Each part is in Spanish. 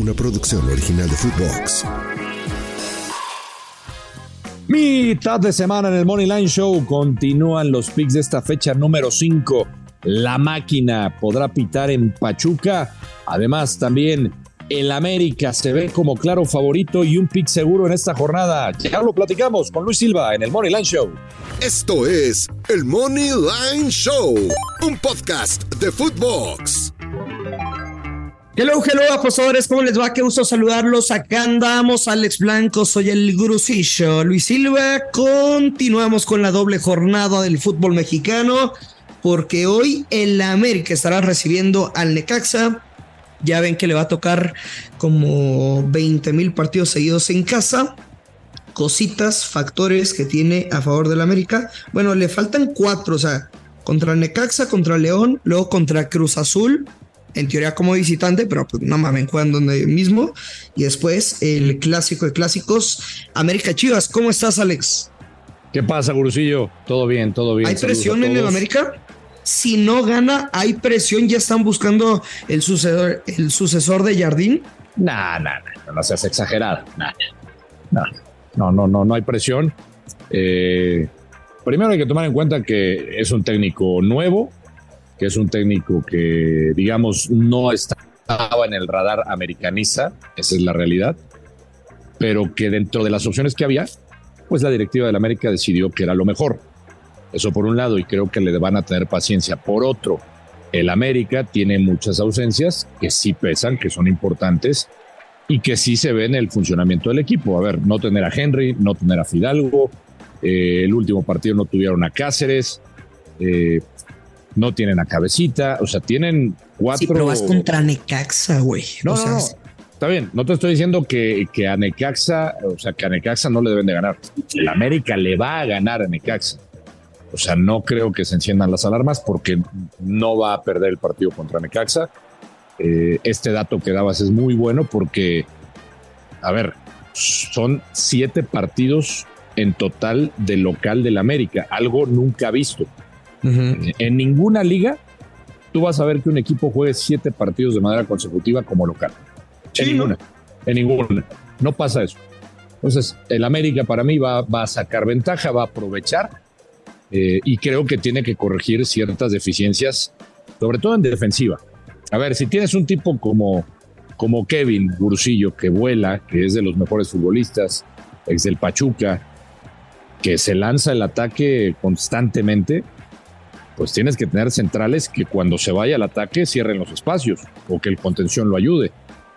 Una producción original de Footbox. Mitad de semana en el Money Line Show. Continúan los picks de esta fecha número 5. La máquina podrá pitar en Pachuca. Además, también el América se ve como claro favorito y un pick seguro en esta jornada. Ya lo platicamos con Luis Silva en el Money Line Show. Esto es el Money Line Show, un podcast de Footbox. Hello, hello, apostadores, ¿cómo les va? Qué gusto saludarlos. Acá andamos, Alex Blanco, soy el gurusillo. Luis Silva, continuamos con la doble jornada del fútbol mexicano, porque hoy el América estará recibiendo al Necaxa. Ya ven que le va a tocar como 20 mil partidos seguidos en casa. Cositas, factores que tiene a favor del América. Bueno, le faltan cuatro, o sea, contra Necaxa, contra León, luego contra Cruz Azul, en teoría como visitante, pero pues no mames, juegan donde mismo. Y después el clásico de clásicos, América Chivas. ¿Cómo estás, Alex? ¿Qué pasa, Gurusillo? Todo bien, todo bien. ¿Hay Saludos presión en el. América? Si no gana, hay presión. Ya están buscando el sucesor, el sucesor de Jardín. Nah, nah, nah, no seas exagerado. Nah, nah. No, no, no, no hay presión. Eh, primero hay que tomar en cuenta que es un técnico nuevo, que es un técnico que, digamos, no estaba en el radar americanista, esa es la realidad, pero que dentro de las opciones que había, pues la directiva del América decidió que era lo mejor. Eso por un lado, y creo que le van a tener paciencia. Por otro, el América tiene muchas ausencias que sí pesan, que son importantes y que sí se ve en el funcionamiento del equipo. A ver, no tener a Henry, no tener a Fidalgo, eh, el último partido no tuvieron a Cáceres, eh, no tienen a Cabecita, o sea, tienen cuatro. Sí, pero vas contra Necaxa, güey. No, O no, sea, no. Está bien, no te estoy diciendo que, que a Necaxa, o sea, que a Necaxa no le deben de ganar. El América le va a ganar a Necaxa. O sea, no creo que se enciendan las alarmas porque no va a perder el partido contra Necaxa. Eh, este dato que dabas es muy bueno porque, a ver, son siete partidos en total de local del América, algo nunca visto. Ujú. En ninguna liga tú vas a ver que un equipo juegue siete partidos de manera consecutiva como local. Sí, en ninguna. En ninguna. No pasa eso. Entonces, el América para mí va, va a sacar ventaja, va a aprovechar eh, y creo que tiene que corregir ciertas deficiencias, sobre todo en defensiva. A ver, si tienes un tipo como, como Kevin Bursillo, que vuela, que es de los mejores futbolistas, ex del Pachuca, que se lanza el ataque constantemente, pues tienes que tener centrales que cuando se vaya al ataque cierren los espacios o que el contención lo ayude,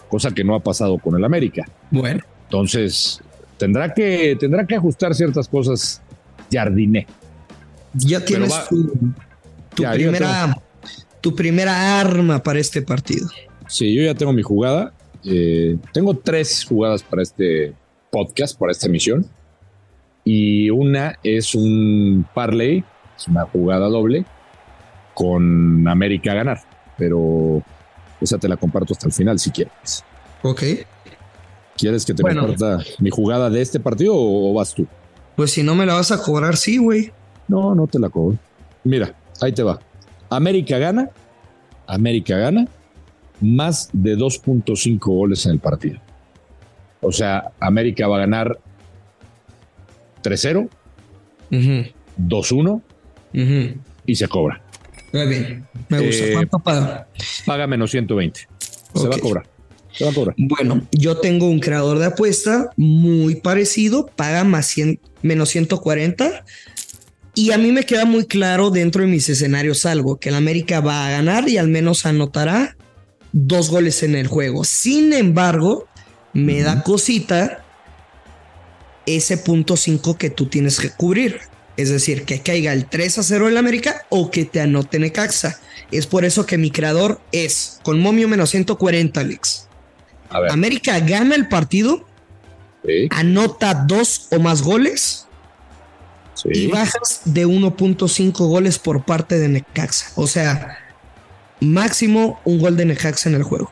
cosa que no ha pasado con el América. Bueno, Entonces, tendrá que, tendrá que ajustar ciertas cosas Jardiné. ya tienes va- tu, tu Ya, yo primera, tu primera arma para este partido. Sí, yo ya tengo mi jugada. Eh, tengo tres jugadas para este podcast, para esta emisión. Y una es un parlay, es una jugada doble con América a ganar. Pero esa te la comparto hasta el final si quieres. Ok. ¿Quieres que te Bueno. comparta mi jugada de este partido o, vas tú? Pues si no me la vas a cobrar, sí, güey. No, no te la cobro. Mira, ahí te va. América gana. América gana más de 2.5 goles en el partido. O sea, América va a ganar 3-0, Ujú, 2-1 ujú. y se cobra. Muy bien. Me gusta. Eh, ¿Cuánto paga? Paga menos 120. Se va a cobrar. Se va a cobrar. Bueno, yo tengo un creador de apuesta muy parecido, paga más 100, menos 140. Y a mí me queda muy claro dentro de mis escenarios algo, que el América va a ganar y al menos anotará dos goles en el juego. Sin embargo, me da cosita ese punto 5 que tú tienes que cubrir. Es decir, que caiga el 3 a 0 en América o que te anote Necaxa. Es por eso que mi creador es con momio menos 140, Alex. A ver, América gana el partido, sí, anota dos o más goles sí. y bajas de 1.5 goles por parte de Necaxa. O sea, máximo un gol de Necaxa en el juego.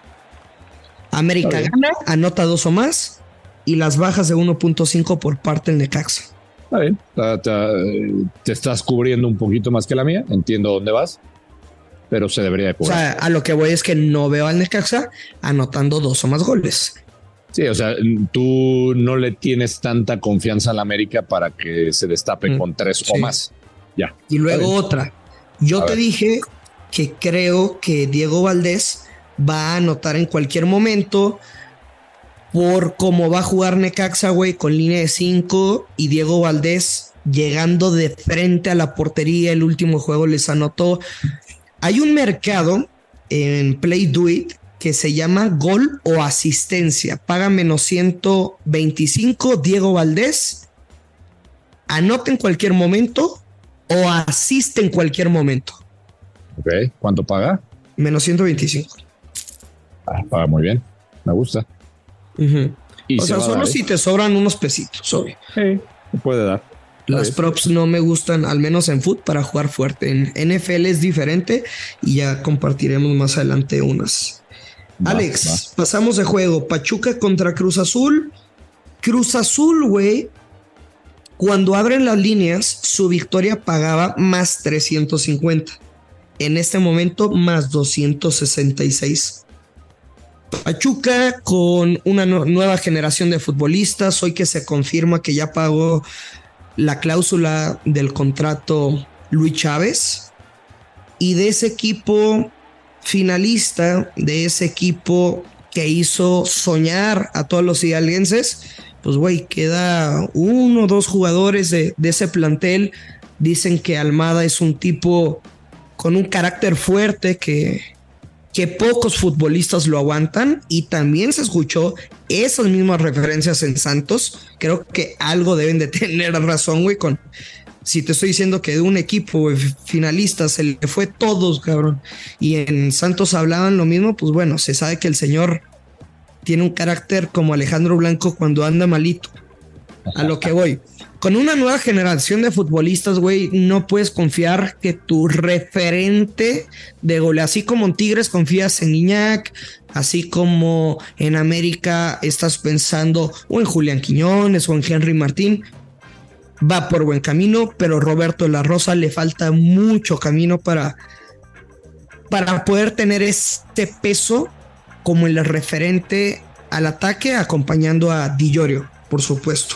América gana, anota dos o más y las bajas de 1.5 por parte del Necaxa. Está bien. Ta- ta- Te estás cubriendo un poquito más que la mía. Entiendo dónde vas. Pero se debería de O cubrir. sea, a lo que voy es que no veo al Necaxa anotando dos o más goles. Sí, o sea, tú no le tienes tanta confianza a la América para que se destape Mm, con tres o sí. más. Ya. Y luego otra. Yo A te ver. dije que creo que Diego Valdés va a anotar en cualquier momento por cómo va a jugar Necaxa, güey, con línea de 5 y Diego Valdés llegando de frente a la portería. El último juego les anotó. Hay un mercado en Play Do It que se llama gol o asistencia. Paga menos 125 Diego Valdés. Anota en cualquier momento o asiste en cualquier momento. Ok. ¿Cuánto paga? Menos 125. Ah, paga muy bien. Me gusta. Y O se sea, solo dar, ¿eh? si te sobran unos pesitos, obvio. Sí, se puede dar. Las props no me gustan, al menos en foot, para jugar fuerte. En NFL es diferente y ya compartiremos más adelante unas. Va, Alex, va. pasamos de juego. Pachuca contra Cruz Azul. Cruz Azul, güey. Cuando abren las líneas, su victoria pagaba más 350. En este momento, más 266. Pachuca con una nu- nueva generación de futbolistas. Hoy que se confirma que ya pagó la cláusula del contrato Luis Chávez. Y de ese equipo finalista, de ese equipo que hizo soñar a todos los hidalguenses, pues güey, queda uno o dos jugadores de, de ese plantel. Dicen que Almada es un tipo con un carácter fuerte que, que pocos futbolistas lo aguantan y también se escuchó esas mismas referencias en Santos. Creo que algo deben de tener razón, güey, con si te estoy diciendo que de un equipo finalista se le fue todos, cabrón, y en Santos hablaban lo mismo, pues bueno, se sabe que el señor tiene un carácter como Alejandro Blanco cuando anda malito. A lo que voy. Con una nueva generación de futbolistas, güey, no puedes confiar que tu referente de gol, así como en Tigres confías en Iñak, así como en América estás pensando o en Julián Quiñones o en Henry Martín, va por buen camino, pero Roberto la Rosa le falta mucho camino para, para poder tener este peso como el referente al ataque, acompañando a Di Llorio, por supuesto.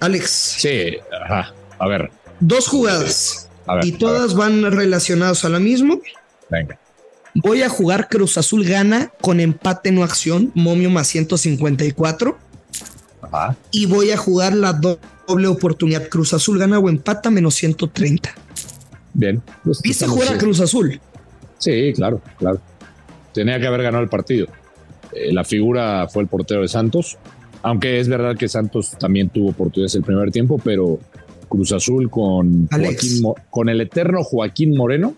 Alex, Sí, ajá. A ver, dos jugadas a ver. y a todas van relacionadas a la misma. Venga. Voy a jugar Cruz Azul gana con empate no acción, momio más 154. Ajá. Y voy a jugar la do- doble oportunidad. Cruz Azul gana o empata menos 130. Bien. Pues ¿Viste jugar a Cruz Azul? Sí, claro, claro. Tenía que haber ganado el partido. Eh, la figura fue el portero de Santos, aunque es verdad que Santos también tuvo oportunidades el primer tiempo, pero Cruz Azul con. Joaquín con el eterno Joaquín Moreno,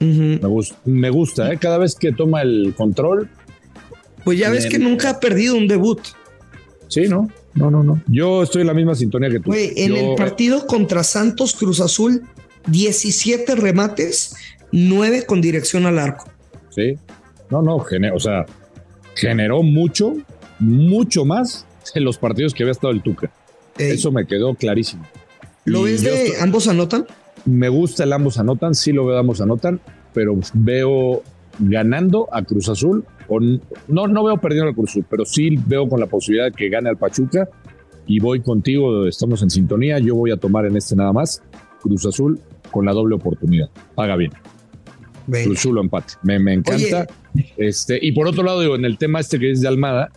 me, gus- me gusta, ¿eh? cada vez que toma el control, Pues ya ves que nunca ha perdido un debut. sí, ¿no? No, no, no. Yo estoy en la misma sintonía que tú. Güey, en Yo- el partido contra Santos Cruz Azul, 17 remates, 9 con dirección al arco. Sí. No, no, o sea, generó mucho, mucho más en los partidos que había estado el Tuca. Ey, Eso me quedó clarísimo. ¿Lo ves de estoy- ambos anotan? me gusta el ambos anotan, sí lo veo ambos anotan, pero veo ganando a Cruz Azul. Con, no, no veo perdiendo al Cruz Azul, pero sí veo con la posibilidad de que gane al Pachuca y voy contigo, estamos en sintonía, yo voy a tomar en este nada más Cruz Azul con la doble oportunidad. Paga bien. Venga. Cruz Azul empate. Me, me encanta. Este, y por otro lado, digo, en el tema este que es de Almada,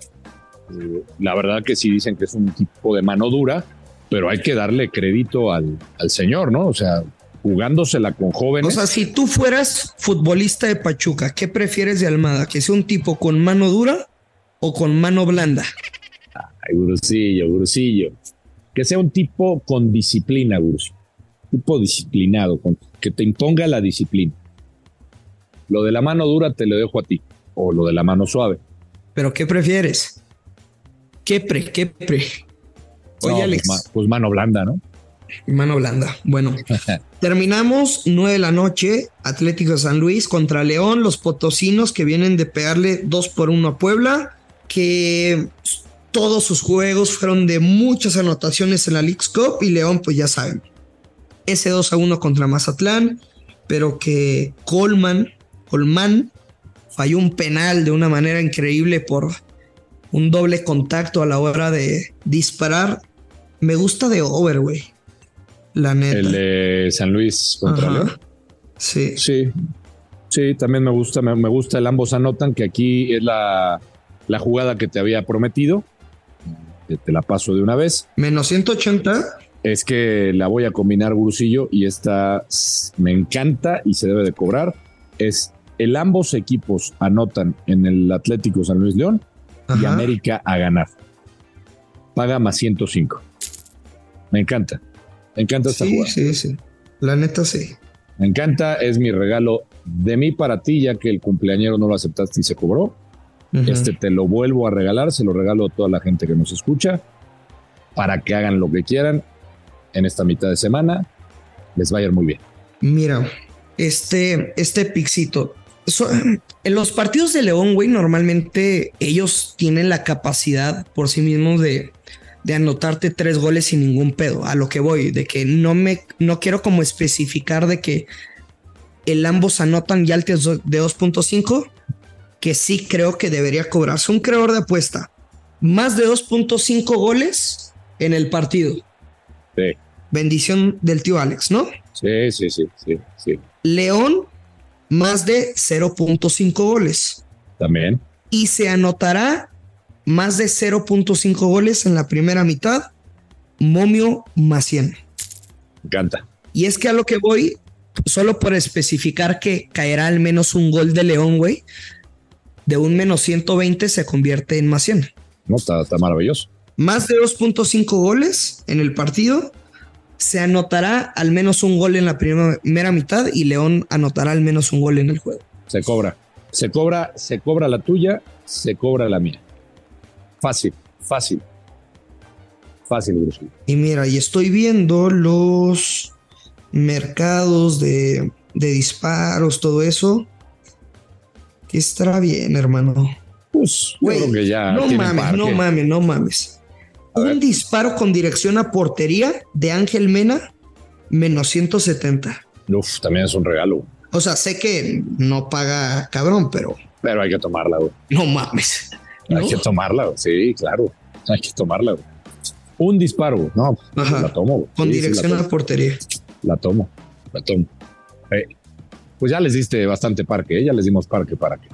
eh, la verdad que sí dicen que es un tipo de mano dura, pero hay que darle crédito al, al señor, ¿no? O sea, jugándosela con jóvenes. O sea, si tú fueras futbolista de Pachuca, ¿qué prefieres de Almada? ¿Que sea un tipo con mano dura o con mano blanda? Ay, Gurusillo, Gurusillo. Que sea un tipo con disciplina, Gurusillo. Tipo disciplinado, con, que te imponga la disciplina. Lo de la mano dura te lo dejo a ti, o lo de la mano suave. ¿Pero qué prefieres? ¿Qué pre? ¿Qué pre? Oye, No, Alex. Pues, pues mano blanda, ¿no? Mano blanda. Bueno, terminamos 9 de la noche. Atlético de San Luis contra León. Los potosinos que vienen de pegarle 2 por 1 a Puebla. Que todos sus juegos fueron de muchas anotaciones en la League's Cup. Y León, pues ya saben. Ese 2 a 1 contra Mazatlán. Pero que Colman, Colman falló un penal de una manera increíble por un doble contacto a la hora de disparar. Me gusta de over, güey. La neta. El de San Luis contra. León. Sí. Sí, sí, también me gusta, me, me gusta el ambos anotan, que aquí es la, la jugada que te había prometido. Te, te la paso de una vez. Menos 180. Es que la voy a combinar, Gurusillo, y esta me encanta y se debe de cobrar. Es el ambos equipos anotan en el Atlético San Luis León y. América a ganar. Paga más 105. Me encanta. Me encanta esta Sí, jugada. sí, sí. La neta sí. Me encanta, es mi regalo de mí para ti, ya que el cumpleañero no lo aceptaste y se cobró. Este te lo vuelvo a regalar, se lo regalo a toda la gente que nos escucha, para que hagan lo que quieran en esta mitad de semana. Les va a ir muy bien. Mira, este, este pixito. so- en los partidos de León, güey, normalmente ellos tienen la capacidad por sí mismos de, de anotarte tres goles sin ningún pedo. A lo que voy, de que no me, no quiero como especificar de que el ambos anotan ya altos de 2.5, que sí creo que debería cobrarse un creador de apuesta. Más de 2.5 goles en el partido. Sí, Bendición del tío Alex, ¿no? sí, sí, sí, sí, sí. León, más de 0.5 goles. También. Y se anotará más de 0.5 goles en la primera mitad. Momio 100. Me encanta. Y es que a lo que voy, solo por especificar que caerá al menos un gol de León, güey, de un menos 120 se convierte en más 100. No, está, está maravilloso. Más de 2.5 goles en el partido. Se anotará al menos un gol en la primera mitad y León anotará al menos un gol en el juego. Se cobra. Se cobra, se cobra la tuya, se cobra la mía. Fácil, fácil. Fácil, Gurusillo. Y mira, y estoy viendo los mercados de, de disparos, todo eso. Que estará bien, hermano. Pues yo creo que ya. no mames, parque. no mames, no mames. Un disparo con dirección a portería de Ángel Mena, menos 170. Uf, también es un regalo. O sea, sé que no paga cabrón, pero Pero hay que tomarla, güey. no mames. ¿no? Hay que tomarla, güey. Sí, claro. Hay que tomarla, güey. Un disparo, güey. No, Ajá. la tomo, güey. Con Sí, sí, dirección a portería. La tomo, la tomo. Eh, pues ya les diste bastante parque, ¿eh? ya les dimos parque para que,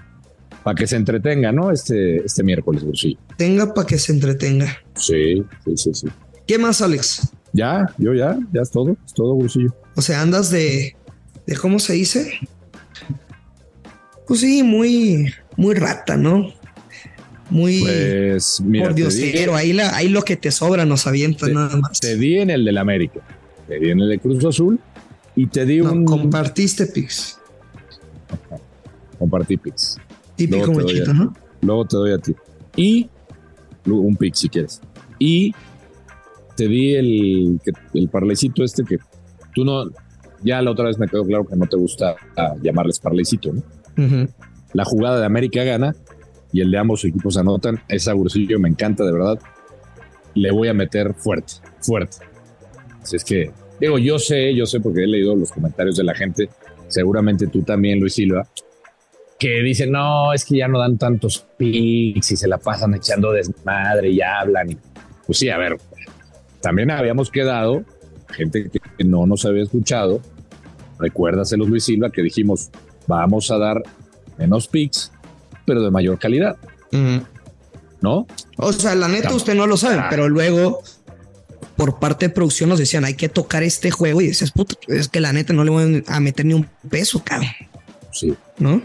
para que se entretenga, ¿no? Este, este miércoles, Bursillo. Tenga para que se entretenga. Sí, sí, sí, sí. ¿Qué más, Alex? Ya, yo ya, ya es todo, es todo, Bursillo. O sea, andas de, de ¿cómo se dice? Pues sí, muy, muy rata, ¿no? Muy Pues mira, por te di, diosero. Ahí, la, ahí lo que te sobra nos avienta te, nada más. te di en el del América, te di en el de Cruz Azul y te di No, un compartiste Pix. compartí pix. Típico Luego te doy machito, a- ¿no? Luego te doy a ti. Y un pick si quieres. Y te di el, que- el parlecito este que tú no, ya la otra vez me quedó claro que no te gusta ah, llamarles parlecito, ¿no? La jugada de América gana y el de ambos equipos anotan. Esa Bursillo me encanta, de verdad. Le voy a meter fuerte, fuerte. Así es que, digo, yo sé, yo sé porque he leído los comentarios de la gente, seguramente tú también, Luis Silva, que dicen, no, es que ya no dan tantos picks y se la pasan echando desmadre y hablan. y-". pues sí, a ver, también habíamos quedado, gente que no nos había escuchado, recuérdaselo Luis Silva, que dijimos, vamos a dar menos picks, pero de mayor calidad. ¿No? O sea, la neta, usted no lo sabe, pero luego por parte de producción nos decían hay que tocar este juego y dices, puto, es que la neta no le voy a meter ni un peso, cabrón. Sí. ¿No?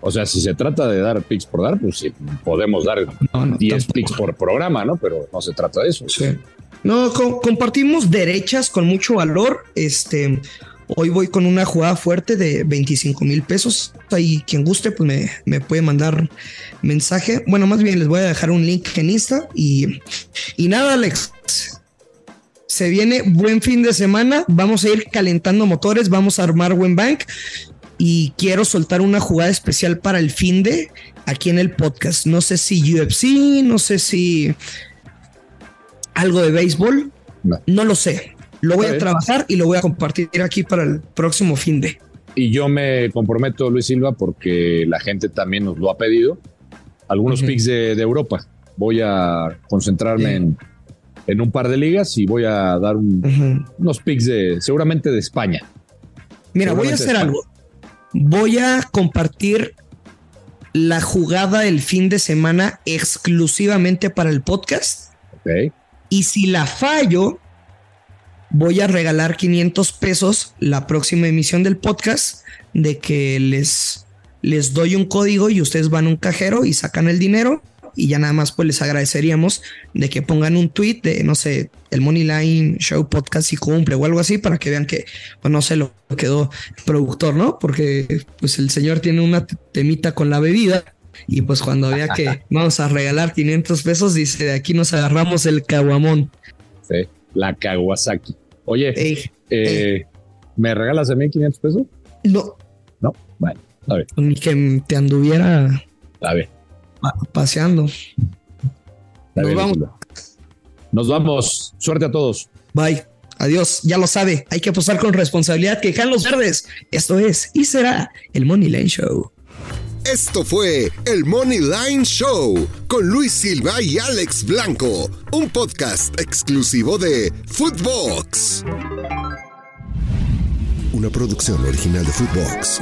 O sea, si se trata de dar picks por dar, pues sí, podemos dar 10 picks por programa, ¿no? Pero no se trata de eso. Sí. No, compartimos derechas con mucho valor. Este, hoy voy con una jugada fuerte de 25 mil pesos. Ahí quien guste, pues me, me, puede mandar mensaje. Bueno, más bien les voy a dejar un link en Insta y, y nada, Alex. Se viene buen fin de semana. Vamos a ir calentando motores. Vamos a armar buen bank y quiero soltar una jugada especial para el fin de aquí en el podcast. No sé si UFC, no sé si algo de béisbol, no, lo sé. Lo voy a trabajar y lo voy a compartir aquí para el próximo fin de. Y yo me comprometo, Luis Silva, porque la gente también nos lo ha pedido. Algunos picks de, Europa. Voy a concentrarme en, en, un par de ligas y voy a dar unos picks de seguramente de España. Mira, voy a hacer algo voy a compartir la jugada del fin de semana exclusivamente para el podcast. Y si la fallo, voy a regalar 500 pesos la próxima emisión del podcast de que les, les doy un código y ustedes van a un cajero y sacan el dinero y ya nada más pues les agradeceríamos de que pongan un tweet de, no sé, el Money Line Show Podcast y cumple o algo así para que vean que, pues no sé, lo quedó productor, ¿no? Porque pues el señor tiene una temita con la bebida y pues cuando vea que vamos a regalar 500 pesos, dice, de aquí nos agarramos el caguamón. Sí, la Kawasaki. Oye, eh, ¿me regalas a mí 500 pesos? No. No, bueno, a ver. Ni que te anduviera. A ver paseando. Nos vamos. Nos vamos. Suerte a todos. Bye. Adiós. Ya lo sabe. Hay que apostar con responsabilidad que los verdes. Esto es y será el Money Line Show. Esto fue el Money Line Show con Luis Silva y Alex Blanco, un podcast exclusivo de Footbox. Una producción original de Footbox.